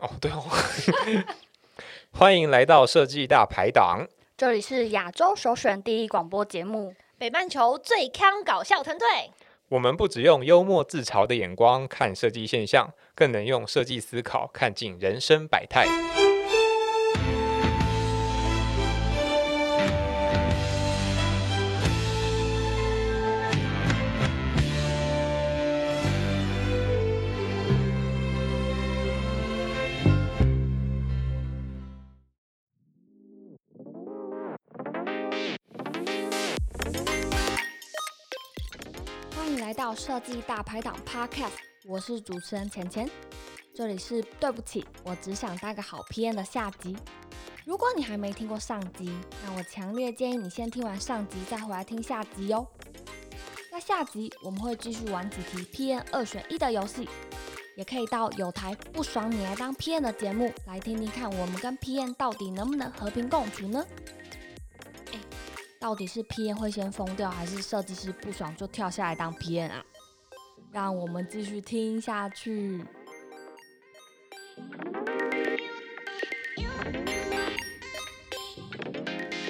哦，对哦，欢迎来到设计大排档。这里是亚洲首选第一广播节目，北半球最康搞笑团队。我们不只用幽默自嘲的眼光看设计现象，更能用设计思考看尽人生百态。大排档 Podcast，我是主持人钱钱。这里是对不起，我只想当个好 PM 的下集。如果你还没听过上集，那我强烈建议你先听完上集再回来听下集哦。在下集我们会继续玩几题 PM 二选一的游戏，也可以到有台不爽你来当 PM 的节目来听听看，我们跟 PM 到底能不能和平共处呢？哎，到底是 PM 会先疯掉，还是设计师不爽就跳下来当 PM 啊？让我们继续听下去。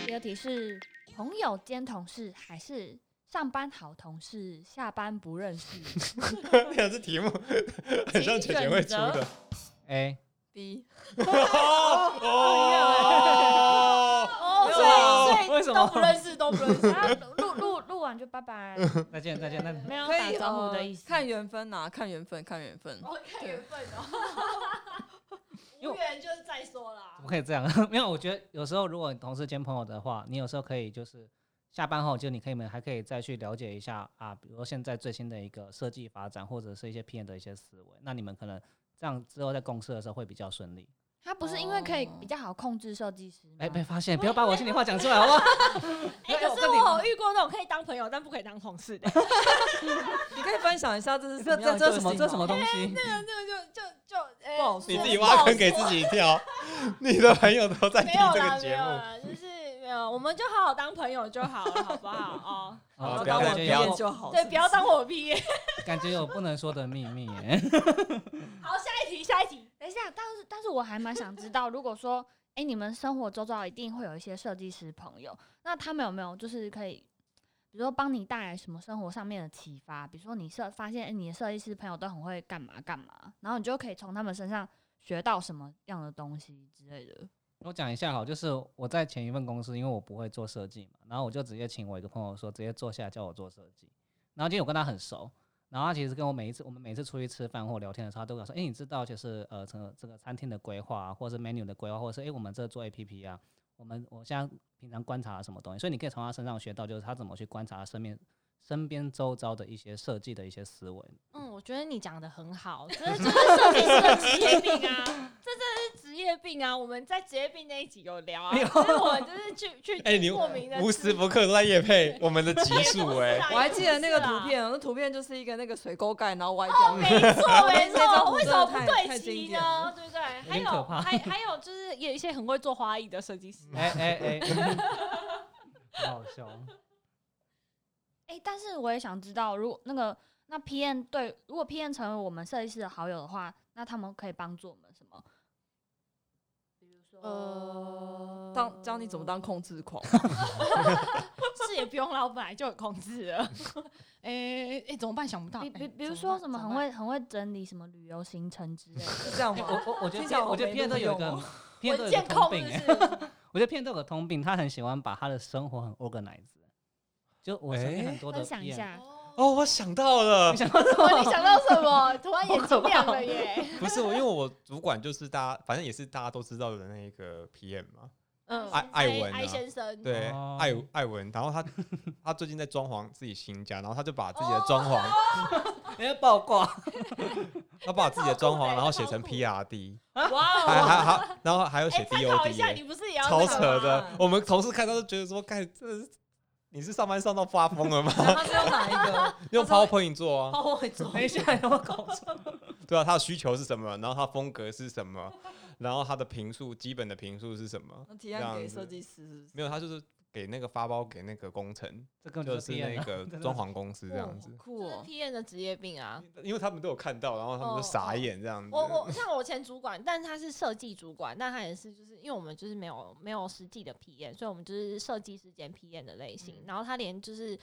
第二题是朋友兼同事，还是上班好同事，下班不认识？这这题目 很像姐姐会出的。A B 哦哦，所以所以为什么都不认识，都不认识。就拜拜，再见再见，那没有可以打招呼的呃意思。看缘分呐、看缘分，看缘分。哦，看缘分哦，无缘就是再说啦怎么。可以这样？没有，我觉得有时候如果你同事兼朋友的话，你有时候可以就是下班后，就你可以们还可以再去了解一下啊，比如说现在最新的一个设计发展，或者是一些 PM 的一些思维，那你们可能这样之后在共事的时候会比较顺利。他不是因为可以比较好控制设计师吗？哎、被发现，不要把我心里话讲出来好不好？哎，可是我有遇过那种可以当朋友但不可以当同事的，你可以分享一下这是这这这什么这什么东西？那个那个就就就哎不好说你自己挖坑给自己跳，你的朋友都在听这个节目。就是没有，我们就好好当朋友就好了，好不好？哦，不要当我毕业就好。对，不要当我毕业。感觉有不能说的秘密耶。好，下一题，下一题。等一下，但是但是我还蛮想知道，如果说，哎、你们生活周遭一定会有一些设计师朋友，那他们有没有就是可以，比如说帮你带来什么生活上面的启发？比如说你设发现，哎、你的设计师朋友都很会干嘛干嘛，然后你就可以从他们身上学到什么样的东西之类的。我讲一下好，就是我在前一份公司，因为我不会做设计嘛，然后我就直接请我一个朋友说，直接坐下叫我做设计。然后今天我跟他很熟，然后他其实跟我每一次我们每次出去吃饭或聊天的时候，他都跟我说，哎、你知道就是呃，这个这个餐厅的规划啊，或者是 menu 的规划，或者是哎、诶我们这做 A P P 啊，我们我现在平常观察什么东西，所以你可以从他身上学到，就是他怎么去观察身边身边周遭的一些设计的一些思维。嗯，我觉得你讲的很好，这就是设计师的职业病啊，这真的是职业病啊。我们在职业病那一集有聊啊，就是我就是去去哎，你莫名的无时不刻都在夜配我们的集数 哎。我还记得那个图图。片，那图片就是一个那个水沟盖，然后歪掉。没错没错，为什么不对齐呢？对不对？还有还还有就是有一些很会做花艺的设计师，哎哎哎，好好笑哦。哎、但是我也想知道，如果那个那 PM 对，如果 PM 成为我们设计师的好友的话，那他们可以帮助我们什么？比如说，呃，当教你怎么当控制狂。是也不用啦，我本来就有控制了。哎哎，怎么办？想不到。比哎比比如说什么很会很会整理什么旅游行程之类的。是这样吗？我我我觉得我觉得好没 PM 都有一个录用哦 PM 都有文件控是个通病？我觉得 PM 都有个通病，他很喜欢把他的生活很 organized。就我身边哎很多的分享一 PM 下，哦，我想到了。你，想到什哦，么？你想到什么？突然眼睛亮了耶！不是我，因为我主管就是大家，反正也是大家都知道的那个 PM 嘛，嗯，艾艾文啊。艾先生，对，哦。艾艾文，然后他 他最近在装潢自己新家，然后他就把自己的装潢，你要爆挂，他把自己的装潢，然后写成 PRD，哇还哦！还还，然后还有写 DOD，你不是也要超扯的。我们同事看到都觉得说，看，这是你是上班上到发疯了吗？他是用哪一个？用 PowerPoint 做啊，？PowerPoint 做，等一下有没有搞错？对啊，他的需求是什么，然后他风格是什么，然后他的评述基本的评述是什么？那提案给设计师是不是没有，他就是给那个发包给那个工程，这根本就是那啊个装潢公司这样子。酷哦，P N 的职业病啊。因为他们都有看到，然后他们就哦傻哦眼这样子。我我 像我前主管，但他是设计主管，但他也是就是因为我们就是没有没有实际的 PM，所以我们就是设计师兼 P N 的类型。然后他连就是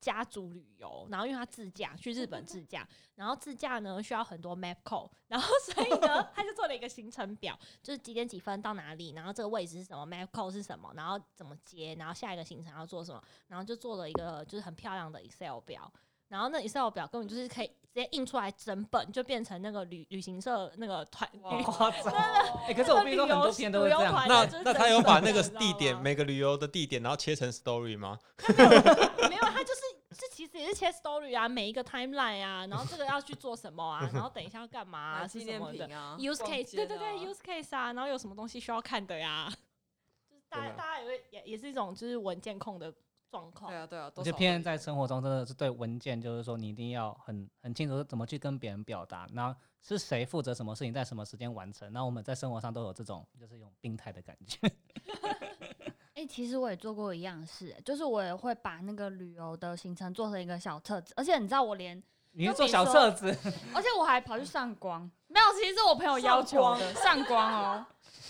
家族旅游，然后因为他自驾去日本自驾，然后自驾呢需要很多 map code，然后所以呢 他就做了一个行程表，就是几点几分到哪里，然后这个位置是什么，map code 是什么，然后怎么接，然后下一个行程要做什么，然后就做了一个就是很漂亮的 Excel 表。然后那 Excel 表根本就是可以直接印出来整本，就变成那个旅旅行社那个团旅夸张。哎，可是我必须说很多片都会这样。那那他有把那个地点每个旅游的地点，然后切成 story 吗？没有，他就是这其实也是切 story 啊，每一个 timeline 啊，然后这个要去做什么啊，然后等一下要干嘛啊，纪念是什么的品啊 use case，街对对对啊，use case 啊，然后有什么东西需要看的呀，就是大家大家也会也也是一种就是文件控的状况对。啊对啊，而且多少会偏在生活中真的是对文件，就是说你一定要很很清楚怎么去跟别人表达，然后是谁负责什么事情，在什么时间完成。然后我们在生活上都有这种就是一种病态的感觉。哎、其实我也做过一样的事、就是我也会把那个旅游的行程做成一个小册子，而且你知道我连，你是做小册子，而且我还跑去上光，没有，其实是我朋友要求的上光哦。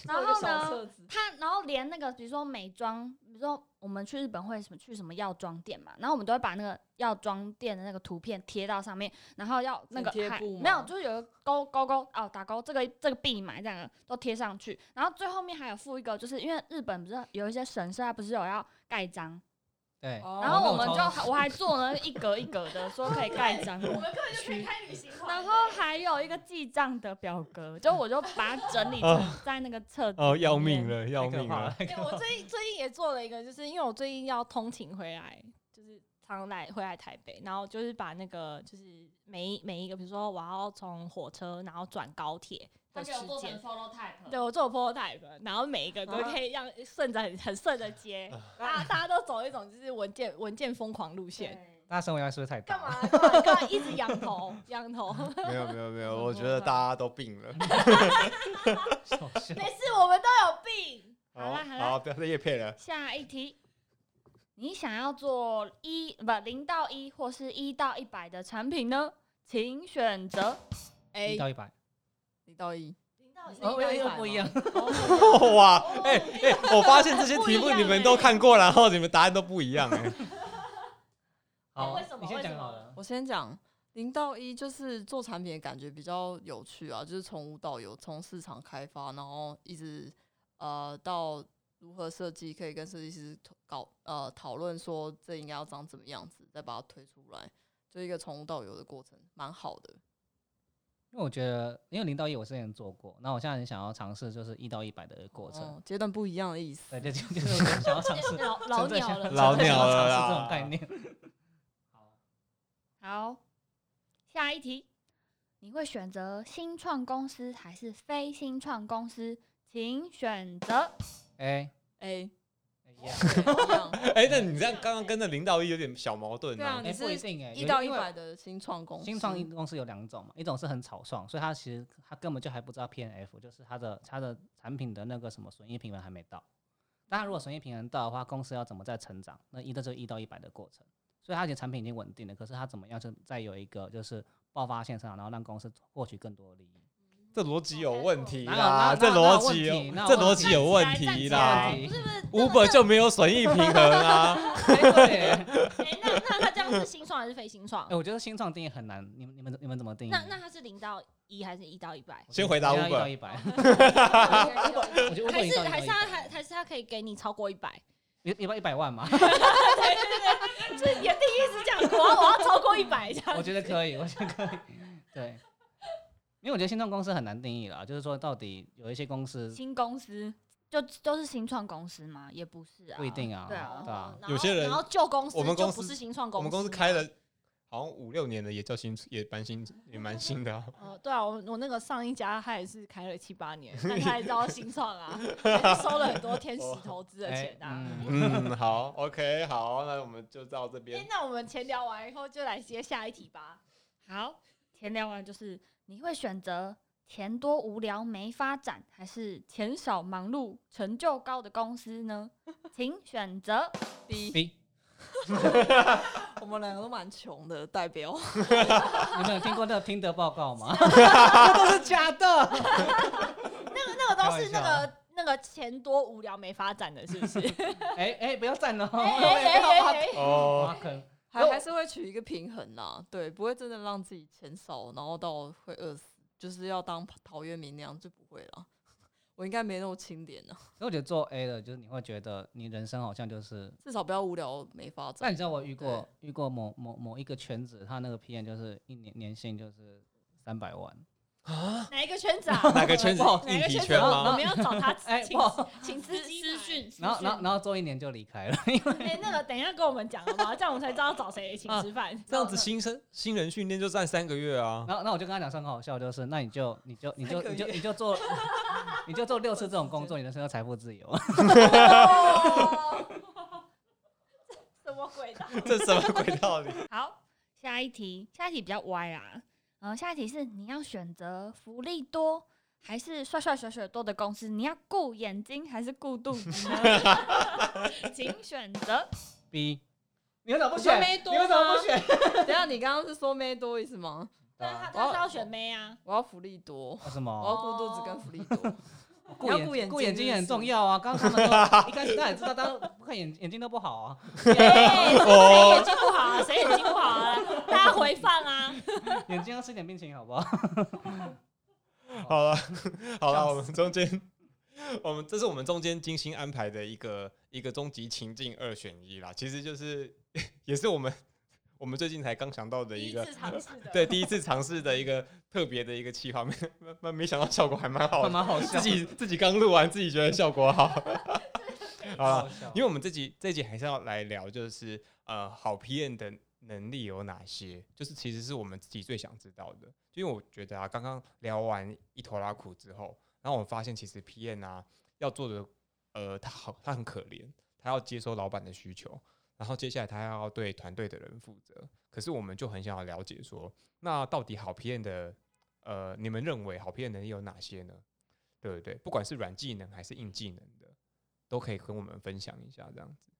然后呢他然后连那个比如说美妆，比如说我们去日本会什么去什么药妆店嘛，然后我们都会把那个药妆店的那个图片贴到上面，然后要那个没有，就是有个勾勾勾哦打勾，这个这个必买这样的都贴上去，然后最后面还有附一个，就是因为日本不是有一些神社，它不是有要盖章，对。哦然后我们就还 我还做了一格一格的说可以盖章，我们根本就可以开旅行团然后还有一个记账的表格，就我就把它整理成在那个册子哦，要命了，要命了！！哎我最近最近也做了一个，就是因为我最近要通勤回来，就是常来回来台北，然后就是把那个就是每一每一个，比如说我要从火车然后转高铁的时间。prototype 对，我做 prototype，然后每一个都可以让顺着很很顺着接，大家大家都走一种就是文件文件疯狂路线。大家生活压力是不是太大？干嘛？干嘛？干嘛一直仰头仰头？没有没有没有，我觉得大家都病了。没事，我们都有病。好啦好啦好，不要再夜配了。下一题，你想要做一不零到一或是一到一百的产品呢？请选择。A 到一百，零到一，零到哦，又又不一样。哇，哎哎，我发现这些题目你们都看过，然后你们答案都不一样 哎。好为什，么你先讲好了。我先讲零到一，就是做产品的感觉比较有趣啊，就是从无到有，从市场开发，然后一直呃到如何设计，可以跟设计师搞呃讨论说这应该要长怎么样子，再把它推出来，就一个从无到有的过程，蛮好的。因为我觉得，因为零到一我之前做过，那我现在很想要尝试就是一到一百的过程。哦 阶段不一样的意思。对，就就就是我想要尝试 老老真正想鸟了，老真正想要鸟了尝试这种概念。好，好，下一题，你会选择新创公司还是非新创公司？请选择。哎，A 哎，那你这样刚刚跟着零到一有点小矛盾呢。对啊你哎，不一是定哎，一到一因为百的新创公司，新创公司有两种嘛，一种是很草创，所以它其实它根本就还不知道 P N F，就是它的它的产品的那个什么损益平衡还没到。当然，如果损益平衡到的话，公司要怎么再成长？那一这就是一到一百的过程。所以它的产品已经稳定了，可是它怎么样就再有一个就是爆发性成长，然后让公司获取更多的利益。这逻辑有问题啦，这逻辑有问题哪有这逻辑有问题啦站起来不是不是，Uber 就没有损益平衡啊。哎对，哎，那那他这样是新创还是非新创哎，？我觉得新创定义很难，你们你们你们怎么定义？那那他是零到一还是一到一百？先回答一到 Uber 一百，我觉得 Uber 还是还是他还还是他可以给你超过一百？一一百一百万嘛，就是你的定义是这样，我要我要超过一百这样。我觉得可以，我觉得可以，对。因为我觉得新创公司很难定义啦，就是说到底有一些公司新公司就都是新创公司吗？也不是啊，不一定啊，对啊对啊，然后有些人然后旧公司我们公司就不是新创公司，我们公司开了好像五六年的，也叫新，也蛮新，也蛮新的啊。哦，对啊，我我那个上一家他也是开了七八年，但 他也叫新创啊，收了很多天使投资的哎钱啊。嗯，嗯，好，OK，好，那我们就到这哎、边。那我们前聊完以后，就来接下一题吧。好，前聊完就是你会选择钱多无聊没发展，还是钱少忙碌成就高的公司呢？请选择。B，B，我们两个都蛮穷的，代表 你们有听过那个听的报告吗？那都是假的。那个那个都是那个那个钱多无聊没发展的，是不是？哎哎，不要站了哦，哎哎哎哎哦，挖坑。还还是会取一个平衡啦，对，不会真的让自己钱少，然后到会饿死，就是要当陶渊明那样就不会了。我应该没那么清廉呢，所以我觉得做 A 的，就是你会觉得你人生好像就是，至少不要无聊没发展。但你知道我遇过遇过某某某一个圈子，他那个 PM 就是一年年薪就是三百万，哪一个圈子啊？哪个圈子哪个圈子？我？们要找他哎请不好请私讯，然后然后然后做一年就离开了，哎，那个等一下跟我们讲好不好？这样我们才知道找谁请吃饭。这样子新生新人训练就占三个月啊。然后那我就跟他讲说很好笑，就是那你就你就你就你就你就做 你就做六次这种工作，你的生就财富自由。什么鬼的？这什么鬼道理？好，下一题，下一题比较歪啦。嗯、下一题是你要选择福利多还是帅帅水水多的公司？你要顾眼睛还是顾肚子呢？请选择。B，你为什么不选？你为什么不选？等一下你刚刚是说妹多意思吗？对他啊他是要选妹啊。我要福利多，什么我？要顾肚子跟福利多。顾眼眼顾眼睛也很重要啊！刚刚他们都 一开始他也知道，当不看眼眼睛都不好啊。哎谁眼睛不好啊？谁眼睛不好啊？大家回放啊！眼睛要吃点冰淇淋好不好？好了好了，我们中间，我们这是我们中间精心安排的一个一个终极情境二选一啦。其实就是也是我们我们最近才刚想到的一个第一次尝试的，对第一次尝试的一个特别的一个企划，没没没想到效果还蛮好还的，蛮好笑自，己自己刚录完，自己觉得效果好。好了因为我们这集这集还是要来聊，就是呃，好 PM 的能力有哪些？就是其实是我们自己最想知道的。就因为我觉得啊，刚刚聊完一头拉苦之后，然后我们发现其实 PM 啊要做的，呃，他好，他很可怜，他要接收老板的需求，然后接下来他要对团队的人负责。可是我们就很想要了解说，那到底好 PM 的，呃，你们认为好 PM 能力有哪些呢？对不对？不管是软技能还是硬技能的，都可以跟我们分享一下，这样子。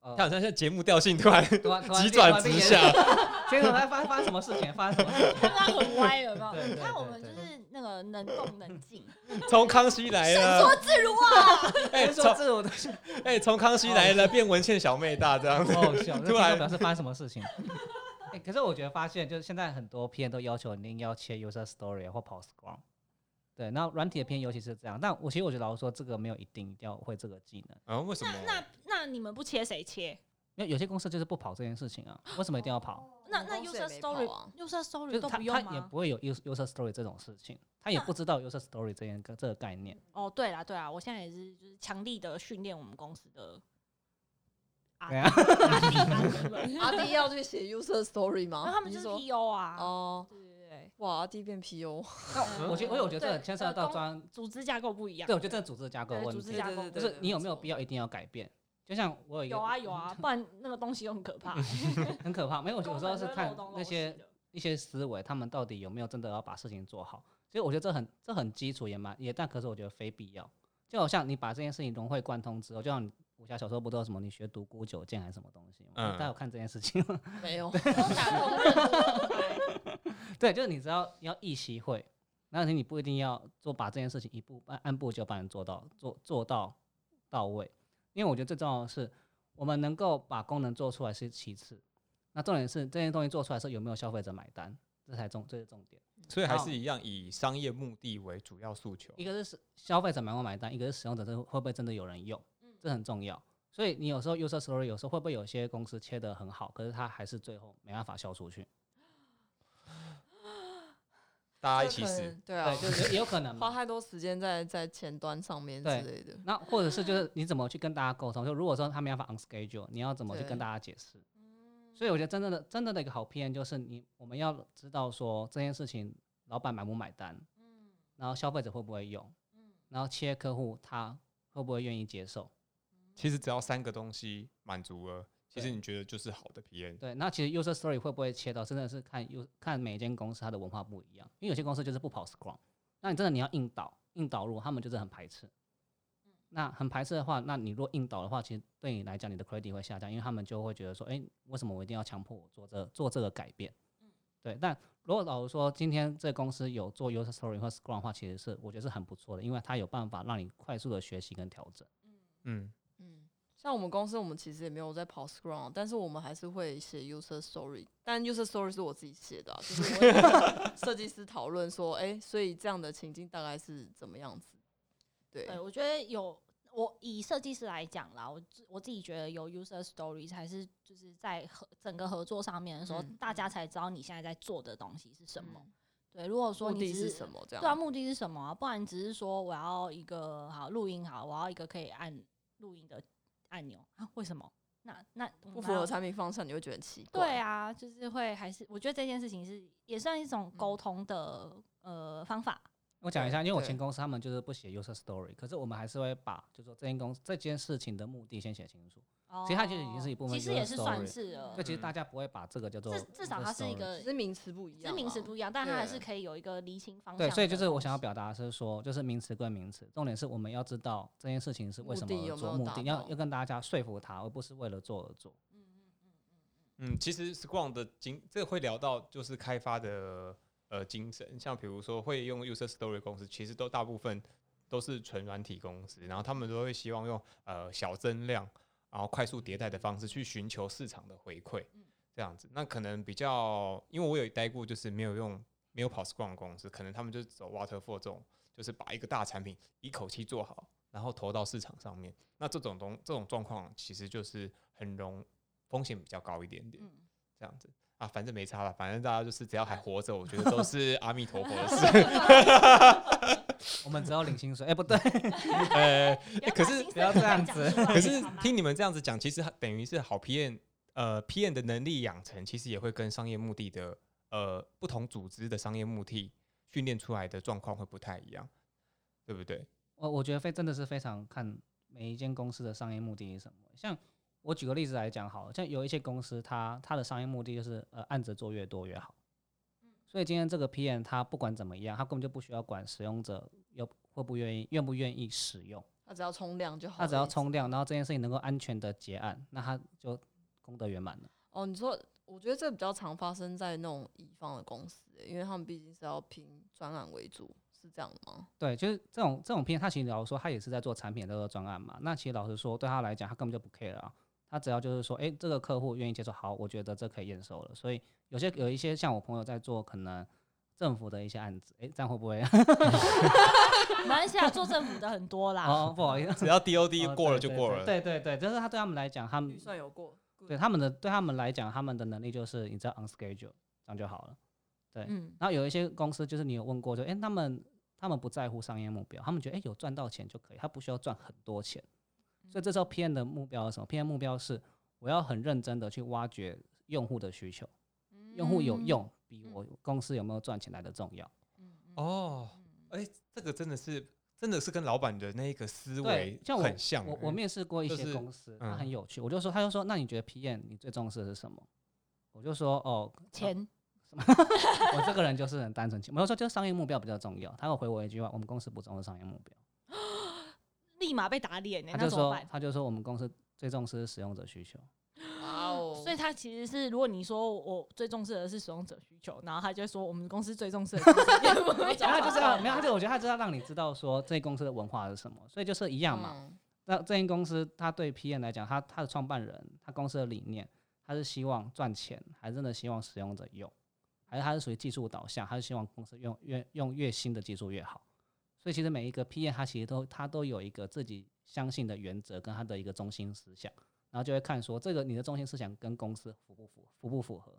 呃他好像在节目调性突然急转直下，现在在发发生什么事情？发生什么事情？刚刚很歪了，有没有？看我们就是那个能动能静，从康熙来了，自如啊！哎，说从这我的 哎从康熙来了变文倩小妹大这样子好，好笑，突然表示发生什么事情？哎，可是我觉得发现，就是现在很多片都要求你一定要切 user story 或 postcrum。对，那软体的片尤其是这样，但我其实我觉得老实说，这个没有一定一定要会这个技能，啊，为什么？那那你们不切谁切？因为有些公司就是不跑这件事情啊，为什么一定要跑？那那 user story 啊 user story 都不用吗？他也不会有 user user story 这种事情，他也不知道 user story 这件这个概念。哦，对啦对啦，我现在也是就是强力的训练我们公司的 阿对啊阿弟阿弟们，阿弟要去写 user story 吗？然后他们就是 PO 啊，哦，对对对，哇，阿弟变 PO，那 我觉得，我有觉得这个对牵涉到专，组织架构不一样。对我觉得这个组织架构对问题，组织架构对对对就是你有没有必要一定要改变？就像我有一个有啊有啊，不然那个东西又很可怕。很可怕，没有，有时候是看那那些一些思维，他们到底有没有真的要把事情做好。所以我觉得这很这很基础，也蛮也，但可是我觉得非必要。就好像你把这件事情融会贯通之后，就像你武侠小说不都有什么你学独孤九剑还是什么东西吗？嗯大家有看这件事情吗？没有，对，就是你只要要一习会，那你不一定要做把这件事情一步按按部就班地做到做做到到位，因为我觉得最重要的是我们能够把功能做出来是其次，那重点是这些东西做出来时候有没有消费者买单，这才重这是重点。所以还是一样以商业目的为主要诉求。一个是消费者买不买单，一个是使用者这会不会真的有人用，这很重要。所以你有时候 user story 有时候会不会有些公司切得很好，可是它还是最后没办法销出去？大家一起死这可能，对啊对，，就是也有可能。花太多时间在在前端上面之对类的。那或者是就是你怎么去跟大家沟通？就如果说他没办法 on schedule，你要怎么去跟大家解释？所以我觉得真正的真正的一个好 PM 就是你我们要知道说这件事情老板买不买单，然后消费者会不会用，然后企业客户他会不会愿意接受？其实只要三个东西满足了，其实你觉得就是好的 PM。对，那其实 user story 会不会切到真的是看 u 看每间公司它的文化不一样，因为有些公司就是不跑 Scrum，那你真的你要硬导硬导入，他们就是很排斥。那很排斥的话，那你若硬导的话，其实对你来讲，你的 credit 会下降，因为他们就会觉得说，哎、为什么我一定要强迫我做这做这个改变？对。但如果老实说，今天这个公司有做 user story 或 Scrum 的话，其实是我觉得是很不错的，因为它有办法让你快速的学习跟调整。嗯，嗯，像我们公司，我们其实也没有在跑 Scrum，但是我们还是会写 user story。但 user story 是我自己写的、啊，就是 设计师讨论说，哎、所以这样的情境大概是怎么样子？对，对，我觉得有我以设计师来讲啦，我自我自己觉得有 user story 才是就是在合整个合作上面的时候，嗯大家才知道你现在在做的东西是什么。嗯对，如果说目的是什么？这样对啊，目的是什么啊？不然只是说我要一个好录音好，我要一个可以按录音的按钮啊？为什么？那那不符合产品方向，你会觉得奇怪。对啊，就是会还是我觉得这件事情是也算一种沟嗯通的、呃方法。我讲一下，因为我前公司他们就是不写 user story，可是我们还是会把就说这件公司这件事情的目的先写清楚。其实它就已经是一部分其实也是算是了所以，其实嗯大家不会把这个叫做至至少它是一个只是名词不一只是，名词不一样，但它还是可以有一个厘清方向。对，所以就是我想要，表达的是说，就是名词归名词，重点是我们要知道这件事情是为什么做，目的要要跟大家说服他，而不是为了做而做。嗯嗯嗯嗯，其实 Scrum 的精，这个会聊到就是开发的呃精神，像比如说会用 user story 公司，其实都大部分都是纯软体公司，然后他们都会希望用呃小增量，然后快速迭代的方式去寻求市场的回馈，这样子。那可能比较，因为我有待过就是没有用没有跑 Scrum 的公司，可能他们就是走 Waterfall 这种，就是把一个大产品一口气做好，然后投到市场上面。那这种东这种状况，其实就是很容风险比较高一点点。嗯，这样子啊，反正没差了，反正大家就是只要还活着，我觉得都是阿弥陀佛的事。我们只要领薪水，哎、不对，呃，可是不要这样子可是听你们这样子讲，其实等于是好 PN，呃，PN 的能力养成，其实也会跟商业目的的呃不同组织的商业目的训练出来的状况会不太一样，对不对？我我觉得非真的是非常看每一间公司的商业目的是什么。像我举个例子来讲好了，像有一些公司它它的商业目的就是呃案子做越多越好，所以今天这个 PM 他不管怎么样，他根本就不需要管使用者有会不愿意愿不愿意使用，他只要冲量就好。他只要冲。量，然后这件事情能够安全的结案，那他就功德圆满了。哦，你说，我觉得这比较常发生在那种乙方的公司欸，因为他们毕竟是要拼专案为主，是这样吗？对，就是这种这种 PM，他其实老实说，他也是在做产品的这个专案嘛。那其实老实说，对他来讲，他根本就不 care 啊。他只要就是说，诶，这个客户愿意接受，好，我觉得这可以验收了。所以有些有一些像我朋友在做可能政府的一些案子，诶，这样会不会？马来西亚做政府的很多啦。哦，不好意思，只要 DOD 哦过了对对就过了。对对对，就是他对他们来讲，他们预算有过，对他们的对他们来讲，他们的能力就是你知道 on schedule 这样就好了。对，嗯，然后有一些公司就是你有问过，就诶，他们他们不在乎商业目标，他们觉得诶，有赚到钱就可以，他不需要赚很多钱。所以这时候 PM 的目标是什么？PM 目标是我要很认真的去挖掘用户的需求，用户有用比我公司有没有赚钱来的重要。哦，哎、这个真的是真的是跟老板的那个思维，像很像欸。我我面试过一些公司，它嗯很有趣，我就说，他就说，那你觉得 PM 你最重视的是什么？我就说，哦，钱 我这个人就是很单纯，我就说就是商业目标比较重要。他会回我一句话，我们公司不重视商业目标。立马被打脸呢，他就说？他就说我们公司最重视使用者需求。哇哦！所以他其实是，如果你说我最重视的是使用者需求，然后他就说我们公司最重视的 然后他就是要没有，他就我觉得他就是要让你知道说这公司的文化是什么，所以就是一样嘛。嗯那这间公司，他对 P N 来讲，他他的创办人，他公司的理念，他是希望赚钱，还是真的希望使用者用，还是他是属于技术导向，他是希望公司用越用越新的技术越好。所以其实每一个 PM 他其实都他都有一个自己相信的原则跟他的一个中心思想，然后就会看说这个你的中心思想跟公司符不符符不符合。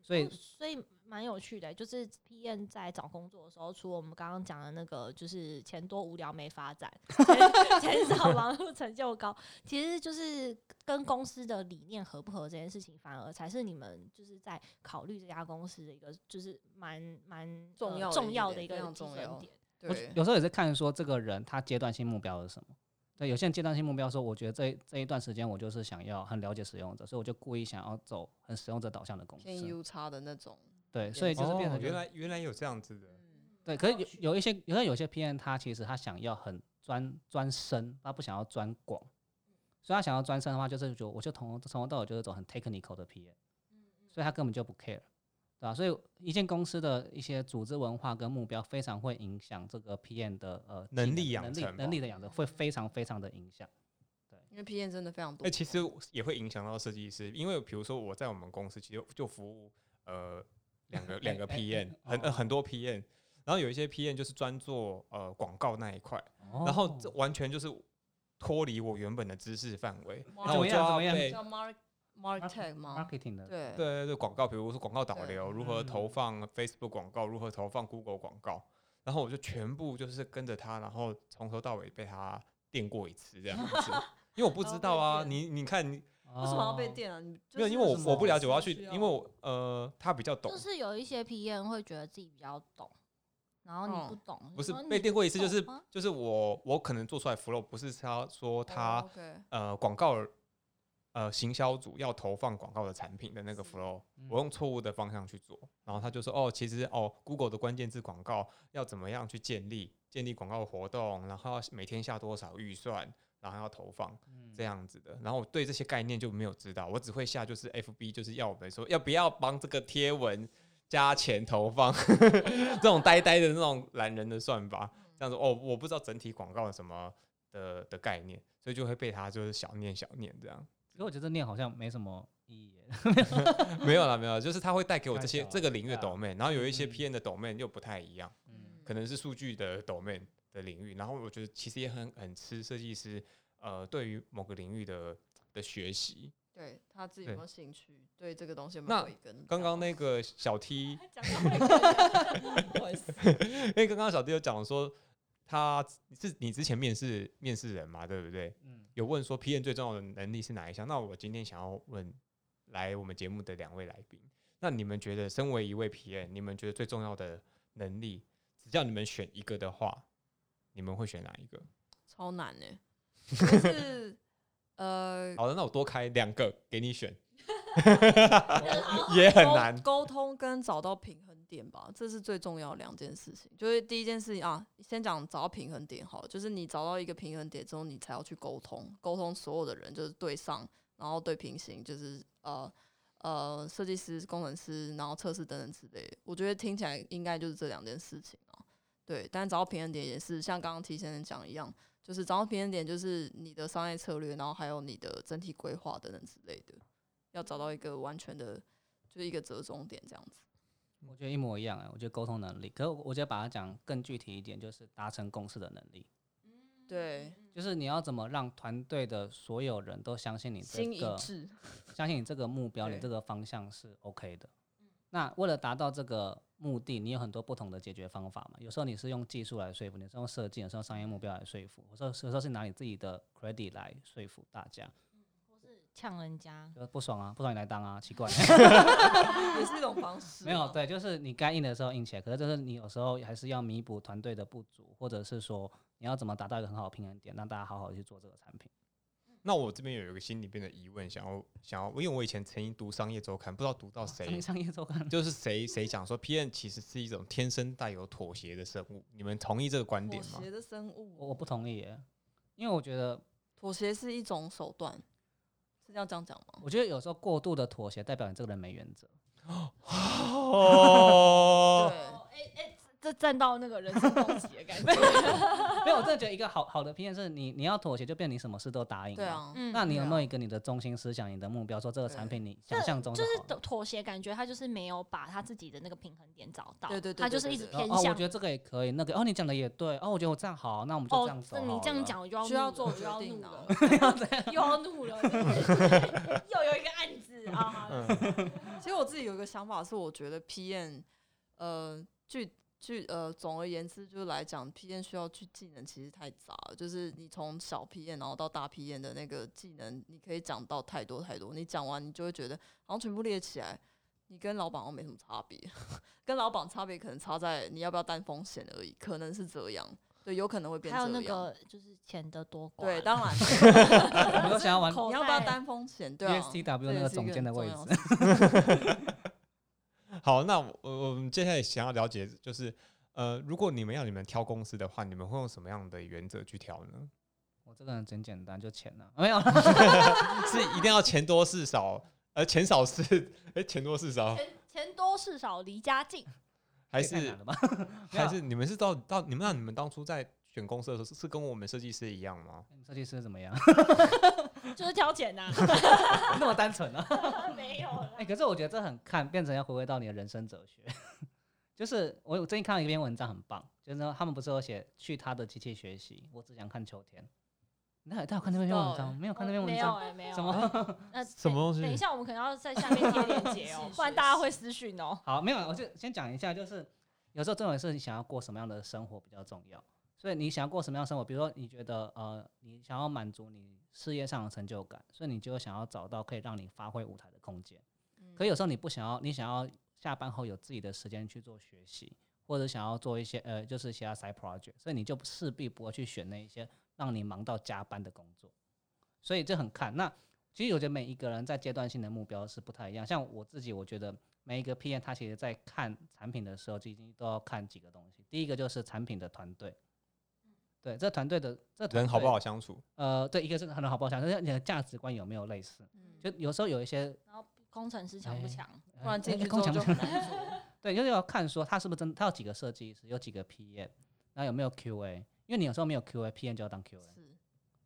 所以哦所以蛮有趣的，就是 P N 在找工作的时候，除了我们刚刚讲的那个，就是钱多无聊没发展，钱钱少忙碌成就高，其实就是跟公司的理念合不合这件事情，反而才是你们就是在考虑这家公司的一个就是蛮蛮呃重要的重要的一个重要基准点。我，有时候也是看说这个人他阶段性目标是什么。对，有些人阶段性目标说，我觉得这这一段时间我就是想要很了解使用者，所以我就故意想要走很使用者导向的公司。偏 U 差的那种。对，所以就是变哦成、原来原来有这样子的，对，可是有有一些，有些有些 PM 他其实他想要很专专深，他不想要专广，所以他想要专深的话，就是就我就从从头到尾就是走很 technical 的 PM，所以他根本就不 care，对吧、所以一间公司的一些组织文化跟目标非常会影响这个 PM 的呃技能力养能力成能力的养成会非常非常的影响。对因为 PM 真的非常多。哎、其实也会影响到设计师，因为比如说我在我们公司其实就服务呃两个两个 PM，哎很很多 PM，然后有一些 PM 就是专做呃广告那一块，哦然后这完全就是脱离我原本的知识范围，哇然后我就要被叫 Mark Mark Tag 吗？marketing 的对。对对对，广告，比如说广告导流，如何投嗯放 Facebook 广告，如何投放 Google 广告，然后我就全部就是跟着他，然后从头到尾被他电过一次这样子，因为我不知道啊，你你看你为什么要被哦？电啊？你没有，因为我我不了解，我要去，因为我呃他比较懂就，是有一些 PM 会觉得自己比较懂，然后你嗯不懂，不是被电过一次，就是就是我我可能做出来 flow 不是他说他、呃广告呃行销组要投放广告的产品的那个 flow，、我用错误的方向去做，然后他就说哦，其实哦 Google 的关键字广告要怎么样去建立建立广告活动，然后要每天下多少预算，然后要投放嗯。这样子的，然后我对这些概念就没有知道，我只会下就是 FB 就是要我们说要不要帮这个贴文加钱投放，这种呆呆的那种懒人的算法，这样子哦，我不知道整体广告的什么的的概念，所以就会被他就是小念小念这样。可是我觉得这念好像没什么意义耶。没有啦，没有啦，就是他会带给我这些这个领域的 domain，然后有一些嗯 PM 的 domain 又不太一样，嗯可能是数据的 domain 的领域，然后我觉得其实也很很吃设计师呃对于某个领域的的学习。对他自己有没有兴趣，对这个东西有没那有慧根？刚刚那个小 T，讲到会更不好意思，因为刚刚小 T 有讲说他是你之前面试面试人嘛，对不对？嗯，有问说 PM 最重要的能力是哪一项？那我今天想要问来我们节目的两位来宾，那你们觉得身为一位 PM，你们觉得最重要的能力，只要你们选一个的话，你们会选哪一个？超难呢。就是呃，好的，那我多开两个给你选，也很难。沟通跟找到平衡点吧，这是最重要两件事情。就是第一件事情啊，先讲找到平衡点好了，就是你找到一个平衡点之后，你才要去沟通，沟通所有的人，就是对上，然后对平行，就是呃呃设计师、工程师，然后测试等等之类的。我觉得听起来应该就是这两件事情啊。对，但找到平衡点也是像刚刚提先生讲一样，就是找到平衡点就是你的商业策略，然后还有你的整体规划等等之类的，要找到一个完全的，就是一个折中点这样子。我觉得一模一样哎，我觉得沟通能力，可是我觉得把它讲更具体一点，就是达成共识的能力，对，就是你要怎么让团队的所有人都相信你这个，相信你这个目标，你这个方向是 OK 的。那为了达到这个目的，你有很多不同的解决方法嘛。有时候你是用技术来说服，你是用设计，有时候商业目标来说服，有时候有时候是拿你自己的 credit 来说服大家，呛人家，就不爽啊，不爽你来当啊，奇怪。也是一种方式啊。没有，对，就是你该硬的时候硬起来，可是就是你有时候还是要弥补团队的不足，或者是说你要怎么达到一个很好的平衡点，让大家好好去做这个产品。那我这边有一个心里边的疑问，想要想要，因为我以前曾经读商业周刊，不知道读到谁商，业周刊，就是谁谁讲说 PM 其实是一种天生带有妥协的生物，你们同意这个观点吗？妥协的生物，我不同意耶，因为我觉得，妥协是一种手段，是要这样讲吗？我觉得有时候过度的妥协代表你这个人没原则。哦，对，哎哎，这站到那个人身攻击的感觉。没有，我真的觉得一个好好的评价是你你要妥协，就变你什么事都答应。对。啊，嗯那你有没有一个你的中心思想、你的目标，说这个产品你想象中就是？妥协，感觉他就是没有把他自己的那个平衡点找到，对对对他就是一直对对对然后哦，我偏向觉得这个也可以，那个哦，你讲的也对，哦，我觉得我这样好，那我们就这样哦，走你这样讲，我就要需要做我就做决 要怒了，又要怒了，对 又有一个案子啊，嗯其实我自己有一个想法是，我觉得 PM，呃，具具呃，总而言之，就是来讲，P N 需要去技能其实太杂了，就是你从小 P N 然后到大 P N 的那个技能，你可以讲到太多太多，你讲完你就会觉得好像全部列起来，你跟老板好像没什么差别，跟老板差别可能差在你要不要担风险而已，可能是这样，对，有可能会变还有那。个就是钱的多寡，对，当然，我们都想要玩你要不要担风险？对啊 USTW 这那个总监的位置 好，那我我们接下来想要了解就是，呃，如果你们要你们挑公司的话，你们会用什么样的原则去挑呢？我这个人真简单，就钱啊、没有，是一定要钱多事少，呃，钱少事哎钱多事少，钱钱多事少离家近，还是？还是你们是到到你们那你们当初在选公司的时候是是跟我们设计师一样吗？设计师怎么样？就是挑钱呐、那么单纯啊？没有啦哎、可是我觉得这很看，变成要回归到你的人生哲学。就是我我最近看了一篇文章很棒，就是说他们不是有写去他的机器学习，我只想看秋天。那他有看那篇文章？欸没有看那篇文没有章？哎、没有什么？那什么东西等一下，我们可能要在下面贴链接哦，不然大家会私讯哦。好，没有，我就先讲一下，就是有时候这种事你想要过什么样的生活比较重要。所以你想要过什么样的生活，比如说你觉得呃，你想要满足你事业上的成就感，所以你就想要找到可以让你发挥舞台的空间。可有时候你不想要，你想要下班后有自己的时间去做学习，或者想要做一些呃，就是其他 side project，所以你就势必不会去选那一些让你忙到加班的工作。所以这很看。那其实我觉得每一个人在阶段性的目标是不太一样。像我自己，我觉得每一个 PM 他其实在看产品的时候，就已经都要看几个东西。第一个就是产品的团队，对，这团队的这团人好不好相处？呃，对，一个是很好不好相处，就是你的价值观有没有类似？就有时候有一些然后工程师强不强？不然进哎去之后就工强很难做。对，就是要看说他是不是真，他有几个设计师，有几个 PM，然后有没有 QA，因为你有时候没有 QA，PM 就要当 QA。是，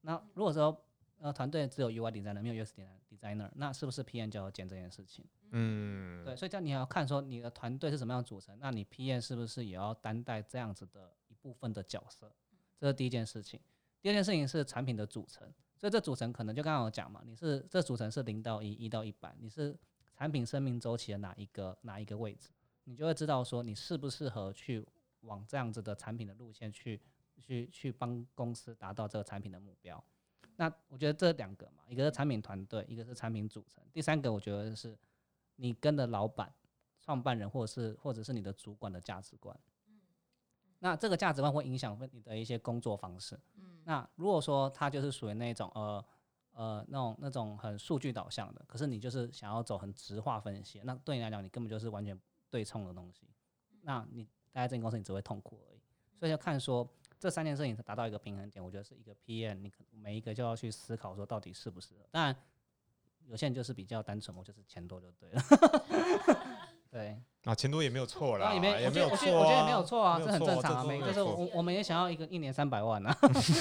那如果说呃团队只有 UI designer 没有 UX designer，那是不是 PM 就要兼这件事情？嗯，对，所以这样你还要看说你的团队是怎么样组成，那你 PM 是不是也要担待这样子的一部分的角色？这是第一件事情。第二件事情是产品的组成，所以这组成可能就刚刚我讲嘛，你是这组成是零到一，一到一百，你是产品生命周期的哪一个哪一个位置，你就会知道说你适不适合去往这样子的产品的路线去去去帮公司达到这个产品的目标。那我觉得这两个嘛，一个是产品团队，一个是产品组成，第三个我觉得是你跟的老板、创办人或者是或者是你的主管的价值观。那这个价值观会影响你的一些工作方式。那如果说他就是属于那种呃呃那种那种很数据导向的，可是你就是想要走很直化分析，那对你来讲你根本就是完全对冲的东西。那你待在这间公司你只会痛苦而已。所以要看说这三件事情达到一个平衡点，我觉得是一个 PM，你可每一个就要去思考说到底适不适合。当然，有些人就是比较单纯，我就是钱多就对了。对，啊，钱多也没有错啦，啊也没，也没有错我觉得我觉得我觉得也没有啊错啊，没这很正常啊。每就是我我们也想要一个一年三百万啊。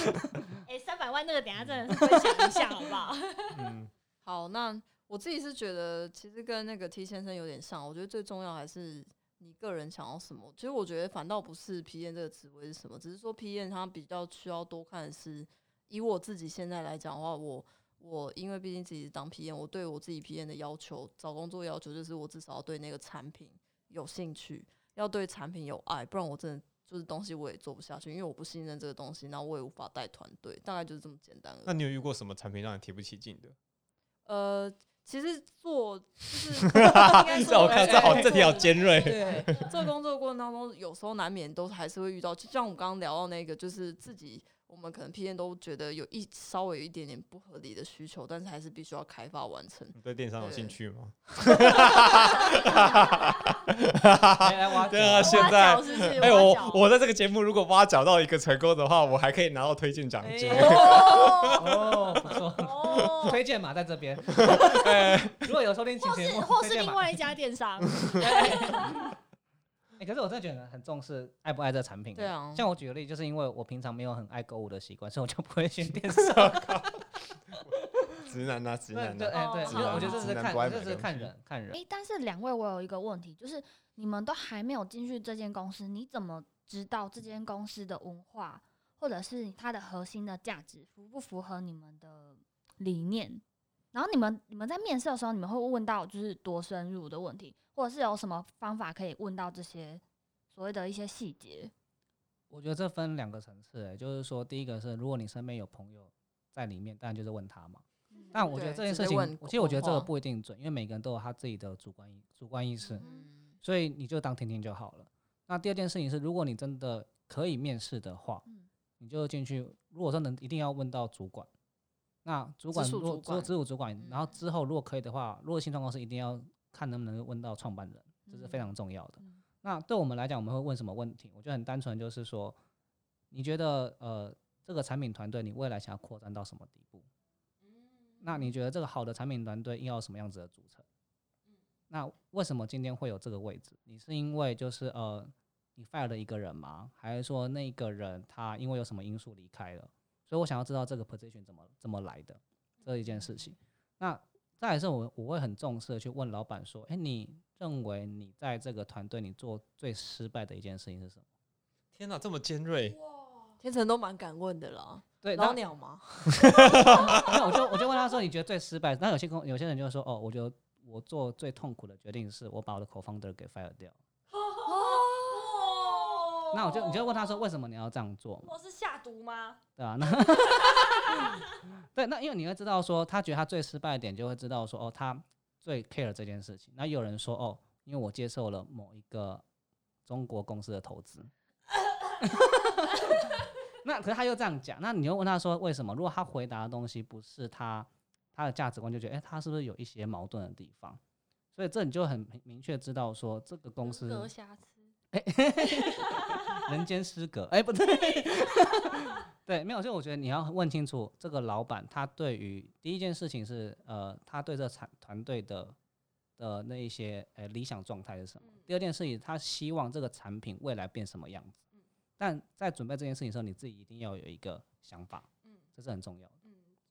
哎、三百万那个等下真的是分享一下好不好？嗯，好，那我自己是觉得，其实跟那个 T 先生有点像。我觉得最重要还是你个人想要什么。其实我觉得反倒不是 P N 这个职位是什么，只是说 P N 他比较需要多看的是，以我自己现在来讲的话，我我因为毕竟自己是当 P N，我对我自己 P N 的要求，找工作要求就是我至少要对那个产品有兴趣，要对产品有爱，不然我真的。就是东西我也做不下去，因为我不信任这个东西，然后我也无法带团队，大概就是这么简单而已。那你有遇过什么产品让你提不起劲的？呃，其实做就是 这我说看这好，哎这题好尖锐。对，做工作过程当中，有时候难免都还是会遇到，就像我们刚刚聊到那个，就是自己我们可能 P N 都觉得有一稍微有一点点不合理的需求，但是还是必须要开发完成。你对电商有兴趣吗？对啊，现在？哎、我我在这个节目如果挖角到一个成功的话，我还可以拿到推荐奖金。哦哦，不错，哦，推荐码在这边。哎如果有收听或节目，是或是。另外一家电商，哎，可是我真的觉得很重视爱不爱这个产品。对啊像我举个例，就是因为我平常没有很爱购物的习惯，所以我就不会选电商。直男啊，直对男啊，对哎对，我觉得这直是看，男不爱这是看人看人。诶，但是两位，我有一个问题，就是你们都还没有进去这间公司，你怎么知道这间公司的文化或者是它的核心的价值符不符合你们的理念？然后你们你们在面试的时候，你们会问到就是多深入的问题，或者是有什么方法可以问到这些所谓的一些细节？我觉得这分两个层次，哎，就是说，第一个是如果你身边有朋友在里面，当然就是问他嘛。但我觉得这件事情其实我觉得这个不一定准，因为每个人都有他自己的主观意主观意识，嗯，所以你就当听听就好了。那第二件事情是，如果你真的可以面试的话，嗯你就进去。如果说能一定要问到主管，那主管如果主管直属主管，然后嗯之后如果可以的话，如果新创公司一定要看能不能问到创办人，这是非嗯常重要的。那对我们来讲，我们会问什么问题？我觉得很单纯，就是说，你觉得呃，这个产品团队你未来想要扩展到什么地步？那你觉得这个好的产品团队应要有什么样子的组成？那为什么今天会有这个位置？你是因为就是呃，你 fire 了一个人吗？还是说那个人他因为有什么因素离开了？所以我想要知道这个 position 怎么怎么来的这一件事情。那再也是我我会很重视的去问老板说，哎、你认为你在这个团队你做最失败的一件事情是什么？天哪，这么尖锐，天成都蛮敢问的啦，对，老那鸟吗？那我就我就问他说，你觉得最失败？那有些工有些人就说，哦，我觉得我做最痛苦的决定是我把我的 co-founder 给 fire 掉。哦那我就你就问他说，为什么你要这样做？我是下毒吗？对啊，那 对，那因为你会知道说，他觉得他最失败的点，就会知道说，哦，他最 care 这件事情。那有人说，哦，因为我接受了某一个中国公司的投资。那可是他又这样讲，那你又问他说为什么？如果他回答的东西不是他他的价值观，就觉得哎、诶他是不是有一些矛盾的地方？所以这你就很明明确知道说，这个公司。人间失格，哎、不对，对，没有，所以我觉得你要问清楚这个老板他对于第一件事情是呃，他对这产团队的的那一些呃理想状态是什么？第二件事情，他希望这个产品未来变什么样子？但在准备这件事情的时候，你自己一定要有一个想法，嗯这是很重要的。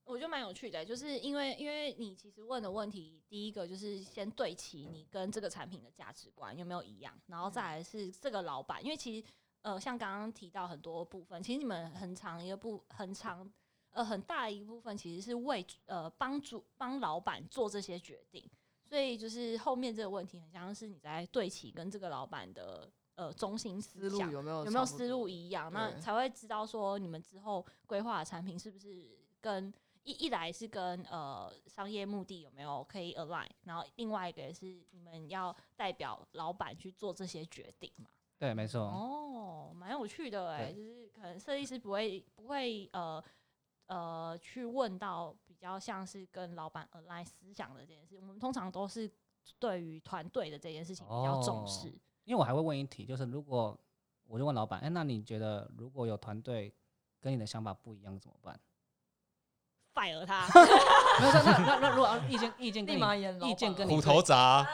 我觉得蛮有趣的，就是因为因为你其实问的问题，第一个就是先对齐你跟这个产品的价值观有没有一样，然后再来是这个老板，因为其实呃像刚刚提到很多部分，其实你们很长一个部很长呃很大一部分其实是为呃帮助帮老板做这些决定，所以就是后面这个问题很像是你在对齐跟这个老板的呃中心思想有没有有没有思路一样，那才会知道说你们之后规划的产品是不是跟一一来是跟呃商业目的有没有可以 align，然后另外一个也是你们要代表老板去做这些决定嘛。对，没错。哦，蛮有趣的哎，对就是可能设计师不会不会呃呃去问到比较像是跟老板 align 思想的这件事，我们通常都是对于团队的这件事情比较重哦视。因为我还会问一题，就是如果我就问老板，哎、那你觉得如果有团队跟你的想法不一样怎么办？Fire 他，没有，那那那那如果意见意见跟立你马演老意见跟你虎头铡，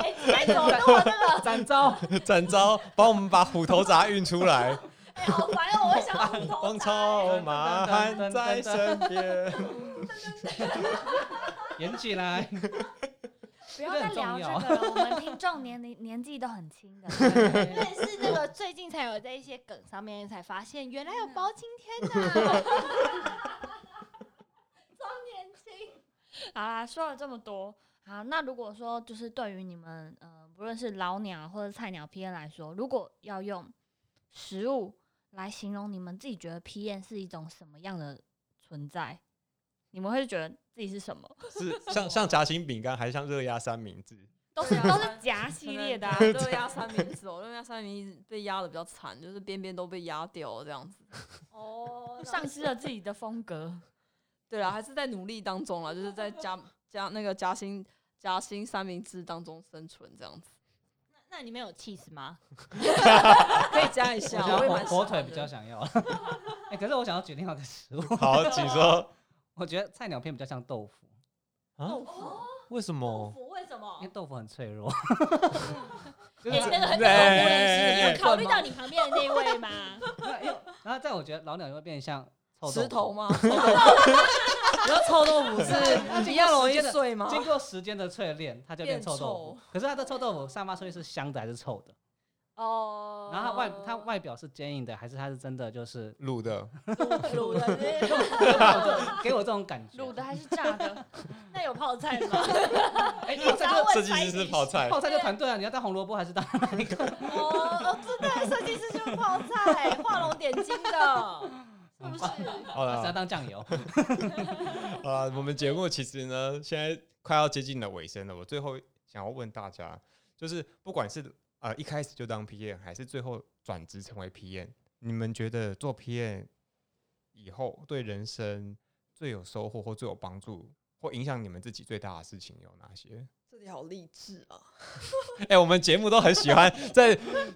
哎，哎怎么那个？展昭，展昭，帮我们把虎头铡运出来。哎，好烦哦！我会想到虎头王铡朝马汉在身边。演起来。不要再聊这个了，我们听众年龄年纪都很轻的。但是那个最近才有在一些梗上面才发现，原来有包青天呐、超年轻。好啦，说了这么多，好，那如果说就是对于你们呃，不论是老鸟或者菜鸟 P N 来说，如果要用食物来形容你们自己觉得 P N 是一种什么样的存在，你们会觉得自己是什么？是像像夹心饼干，还是像热压三明治？都是都是夹系列的、啊，热压三明治哦，热压三明治被压的比较惨，就是边边都被压掉了这样子。哦，丧失了自己的风格。对啊，还是在努力当中啦，就是在加加那个夹心夹心三明治当中生存这样子，那那里面有 cheese 吗？可以加一下。我火火腿比较想要。哎、可是我想要举另外一个食物，好，请说我觉得菜鸟片比较像豆腐，豆为什么？腐为什么因为？豆腐很脆弱。就哎、是那个很对豆腐人士，你哎有考虑到你旁边的那位吗？然后在我觉得老鸟就会变得像臭豆腐石头？吗？你要臭豆腐是一样容易碎吗？经过时间的淬炼，它就变变臭豆腐。可是它的臭豆腐散发出去是香的还是臭的？哦，然后它外它外表是坚硬的，还是它是真的就是卤的，卤的是 给我这种感觉？卤的还是炸的？那有泡菜吗？哎，泡菜就设计师是泡菜泡，菜就团队啊，你要当红萝卜还是当哪一个？哦哦，真的，设计师就是泡菜，画龙点睛的，是不是？好了是要了，当酱油？啊，我们节目其实呢，现在快要接近了尾声了。我最后想要问大家，就是不管是呃一开始就当 PM，还是最后转职成为 PM，你们觉得做 PM 以后对人生最有收获或最有帮助，或影响你们自己最大的事情有哪些？这这里好励志啊！哎、我们节目都很喜欢在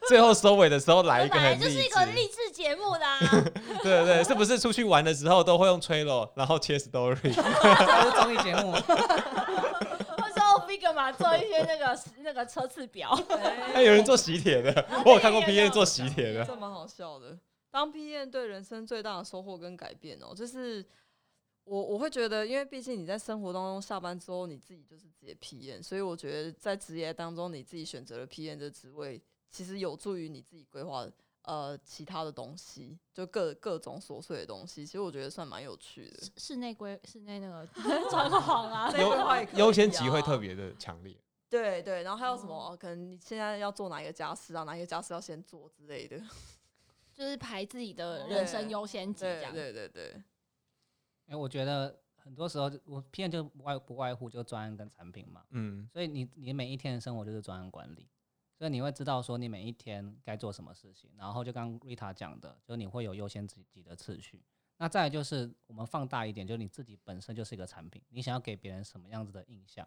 最后收尾的时候来一个励志就是一个，励志节目啦、啊，对对对，是不是出去玩的时候都会用吹了，然后切 story？这是综艺节目 Figma 做一些那个 那个车次表，哎，有人做喜帖的，我有看过 P N 做喜帖的。这蛮好笑的。当 P N 对人生最大的收获跟改变哦，就是我我会觉得，因为毕竟你在生活当中下班之后，你自己就是自己的 P N，所以我觉得在职业当中，你自己选择了 P N 的职位，其实有助于你自己规划呃其他的东西，就各各种琐碎的东西。其实我觉得算蛮有趣的。室内规室内那个 装潢啊，这个规划也可以优先级会啊特别的强烈。对对，然后还有什么？可能你现在要做哪一个家事啊，哪一个家事要先做之类的。就是排自己的人生优先级这对样。对对对，因为我觉得很多时候我 N 就不外不外乎就专案跟产品嘛，嗯，所以你你每一天的生活就是专案管理，所以你会知道说你每一天该做什么事情，然后就刚 Rita 讲的，就你会有优先级的次序。那再就是我们放大一点，就是你自己本身就是一个产品，你想要给别人什么样子的印象，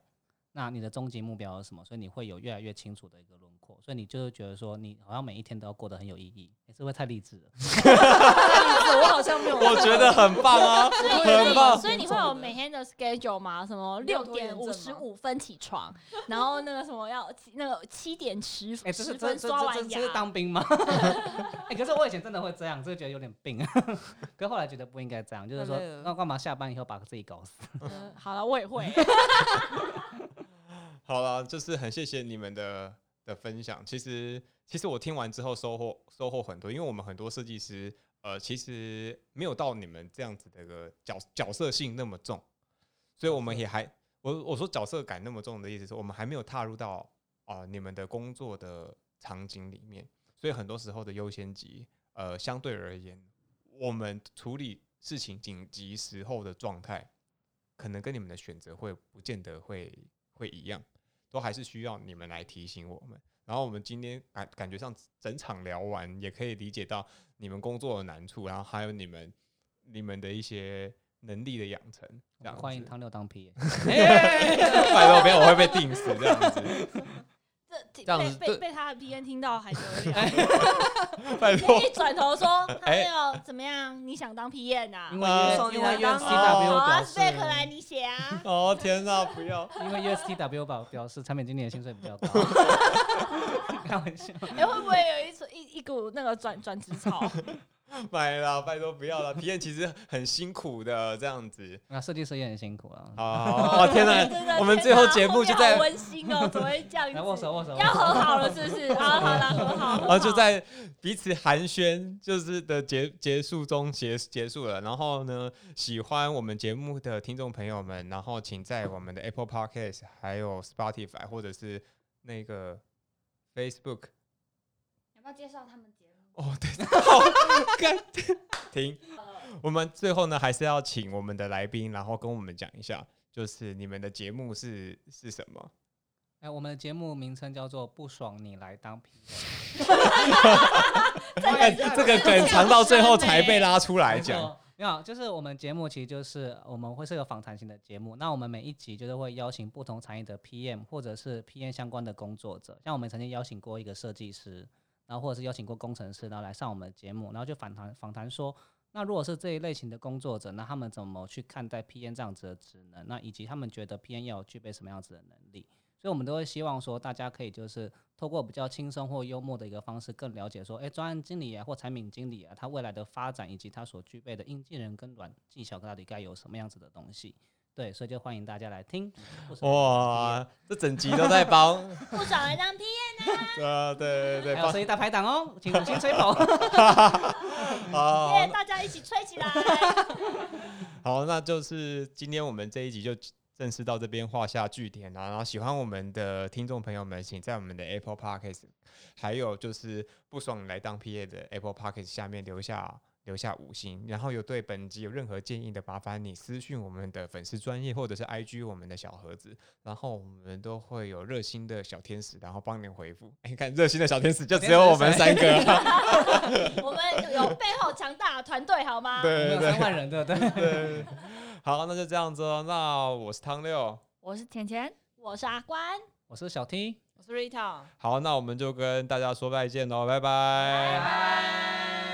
那你的终极目标是什么？所以你会有越来越清楚的一个轮廓，所以你就是觉得说你好像每一天都要过得很有意义，也是会太励志了。我好像没有，我觉得很棒啊，所以很棒。所以你会有每天的 schedule 吗？什么六点五十五分起床，然后那个什么要那个七点十十分刷完牙这是。当兵吗？哎、可是我以前真的会这样，就觉得有点病，可后来觉得不应该这样，就是说那干嘛下班以后把自己搞死？嗯，好了，我也会。好了，就是很谢谢你们的的分享。其实，其实我听完之后收获收获很多，因为我们很多设计师，呃，其实没有到你们这样子的一个角角色性那么重，所以我们也还我我说角色感那么重的意思是我们还没有踏入到啊、你们的工作的场景里面，所以很多时候的优先级，呃，相对而言，我们处理事情紧急时候的状态，可能跟你们的选择会不见得会会一样。都还是需要你们来提醒我们。然后我们今天感感觉上整场聊完，也可以理解到你们工作的难处，然后还有你们你们的一些能力的养成。这样欢迎汤六当 P，拜托，不要我会被定死这样子。这这样子被被被他的 P N 听到还得了？拜托，一转头说：“哎哎呦，怎么样？你想当 P N 啊因？为呃 US 因为你来当 USTW 啊表示，，spec 来你写啊。哦天哪，不要！因为 USTW 表表示产品经理的薪水比较高，开玩笑。哎，会不会有一股一一股那个转转职潮？买了，拜托不要了。体验其实很辛苦的，这样子。那设计师也很辛苦啊。哦天哪，我们最后节目就在温馨哦，怎么会这样来握？手握手，要和好了是不是？好，好了，和好。然后 就在彼此寒暄，就是的结结束中结结束了。然后呢，喜欢我们节目的听众朋友们，然后请在我们的 Apple Podcast、还有 Spotify 或者是那个 Facebook 要不要介绍他们？哦，对，好，干停。我们最后呢，还是要请我们的来宾，然后跟我们讲一下，就是你们的节目是是什么？哎，我们的节目名称叫做“不爽你来当 P”。哎 这个梗藏到最后才被拉出来讲。没错，没有，就是我们节目其实就是我们会是个访谈型的节目，那我们每一集就是会邀请不同产业的 PM 或者是 PM 相关的工作者，像我们曾经邀请过一个设计师，然后或者是邀请过工程师，然后来上我们的节目，然后就访谈访谈说，那如果是这一类型的工作者，那他们怎么去看待 PM 这样子的职能？那以及他们觉得 PM 要具备什么样子的能力？所以，我们都会希望说，大家可以就是透过比较轻松或幽默的一个方式，更了解说，哎，专案经理啊或产品经理啊，他未来的发展以及他所具备的硬技能跟软技巧，到底该有什么样子的东西？对，所以就欢迎大家来听。哇，这整集都在帮，不爽来当 P N 呃，对 对对，对还有设计大排档哦，请五星吹捧。好耶！大家一起吹起来。好，那就是今天我们这一集就正式到这边画下句点了。然后喜欢我们的听众朋友们，请在我们的 Apple Podcast，还有就是不爽你来当 PA 的 Apple Podcast 下面留下留下五星。然后有对本集有任何建议的，麻烦你私讯我们的粉丝专业或者是 IG 我们的小盒子，然后我们都会有热心的小天使，然后帮您回复。哎，你看热心的小天使就只有我们三个，我们有背后强大的团队，好吗？我对有三万人，对不对？对。好，那就这样子哦。那我是汤六。我是甜甜，我是阿关，我是小 T。我是 Rita。好，那我们就跟大家说再见喽，拜拜拜拜。